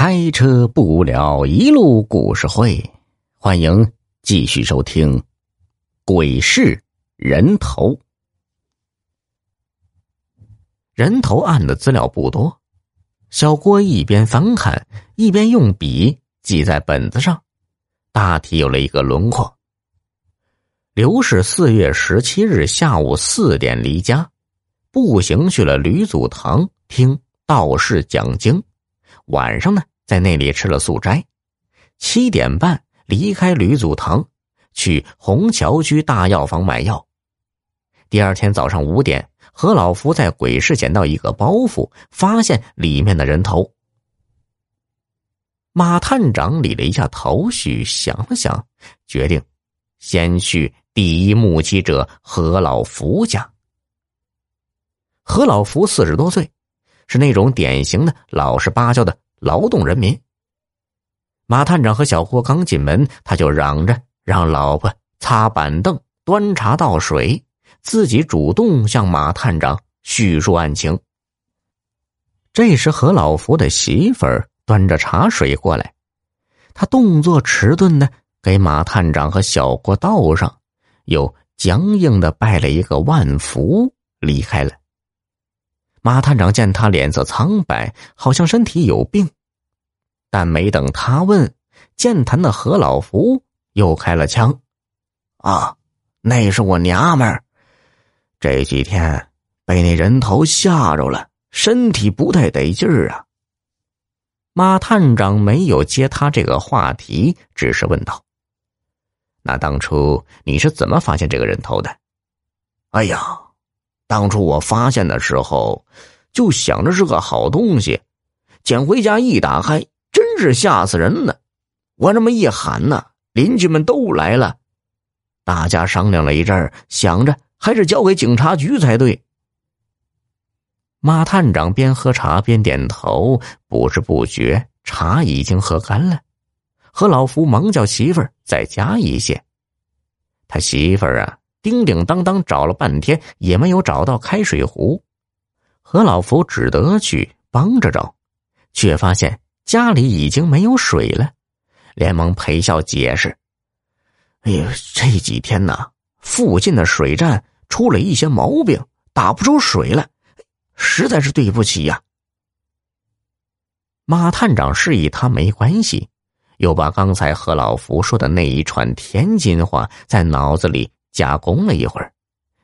开车不无聊，一路故事会，欢迎继续收听《鬼市人头》。人头案的资料不多，小郭一边翻看，一边用笔记在本子上，大体有了一个轮廓。刘氏四月十七日下午四点离家，步行去了吕祖堂听道士讲经。晚上呢，在那里吃了素斋，七点半离开吕祖堂，去虹桥区大药房买药。第二天早上五点，何老福在鬼市捡到一个包袱，发现里面的人头。马探长理了一下头绪，想了想，决定先去第一目击者何老福家。何老福四十多岁。是那种典型的老实巴交的劳动人民。马探长和小郭刚进门，他就嚷着让老婆擦板凳、端茶倒水，自己主动向马探长叙述案情。这时，何老福的媳妇儿端着茶水过来，他动作迟钝的给马探长和小郭倒上，又僵硬的拜了一个万福，离开了。马探长见他脸色苍白，好像身体有病，但没等他问，健谈的何老福又开了枪：“啊，那是我娘们儿，这几天被那人头吓着了，身体不太得劲儿啊。”马探长没有接他这个话题，只是问道：“那当初你是怎么发现这个人头的？”哎呀！当初我发现的时候，就想着是个好东西，捡回家一打开，真是吓死人了。我这么一喊呢，邻居们都来了，大家商量了一阵想着还是交给警察局才对。马探长边喝茶边点头，不知不觉茶已经喝干了。何老福忙叫媳妇儿再加一些，他媳妇儿啊。叮叮当当找了半天也没有找到开水壶，何老福只得去帮着找，却发现家里已经没有水了，连忙陪笑解释：“哎呀，这几天呐，附近的水站出了一些毛病，打不出水来，实在是对不起呀。”马探长示意他没关系，又把刚才何老福说的那一串天津话在脑子里。加工了一会儿，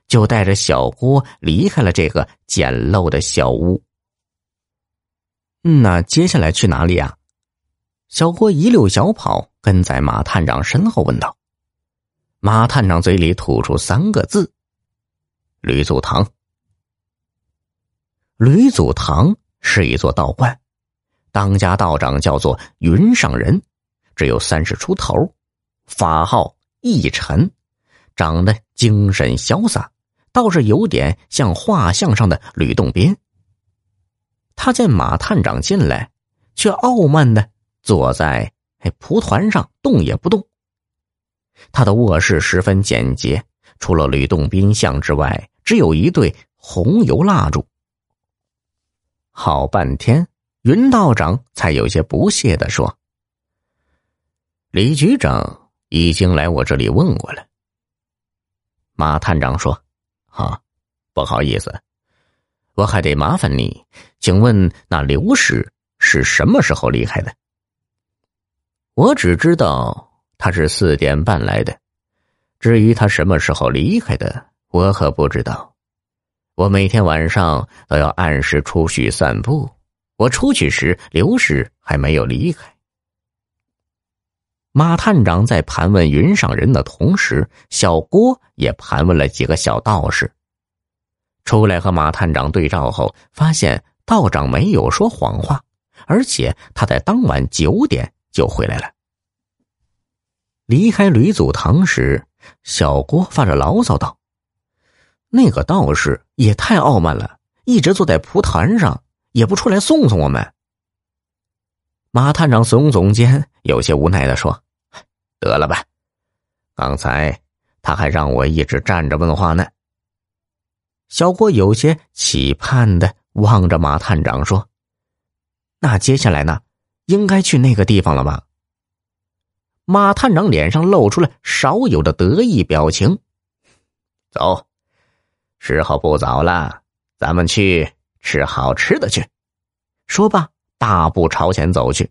就带着小郭离开了这个简陋的小屋。那接下来去哪里啊？小郭一溜小跑跟在马探长身后问道。马探长嘴里吐出三个字：“吕祖堂。”吕祖堂是一座道观，当家道长叫做云上人，只有三十出头，法号一尘。长得精神潇洒，倒是有点像画像上的吕洞宾。他见马探长进来，却傲慢的坐在蒲团上，动也不动。他的卧室十分简洁，除了吕洞宾像之外，只有一对红油蜡烛。好半天，云道长才有些不屑的说：“李局长已经来我这里问过了。”马探长说：“啊，不好意思，我还得麻烦你，请问那刘氏是什么时候离开的？我只知道他是四点半来的，至于他什么时候离开的，我可不知道。我每天晚上都要按时出去散步，我出去时刘氏还没有离开。”马探长在盘问云上人的同时，小郭也盘问了几个小道士。出来和马探长对照后，发现道长没有说谎话，而且他在当晚九点就回来了。离开吕祖堂时，小郭发着牢骚道：“那个道士也太傲慢了，一直坐在蒲团上，也不出来送送我们。”马探长耸耸肩，有些无奈的说。得了吧，刚才他还让我一直站着问话呢。小郭有些期盼的望着马探长说：“那接下来呢？应该去那个地方了吧？马探长脸上露出了少有的得意表情。走，时候不早了，咱们去吃好吃的去。说罢，大步朝前走去。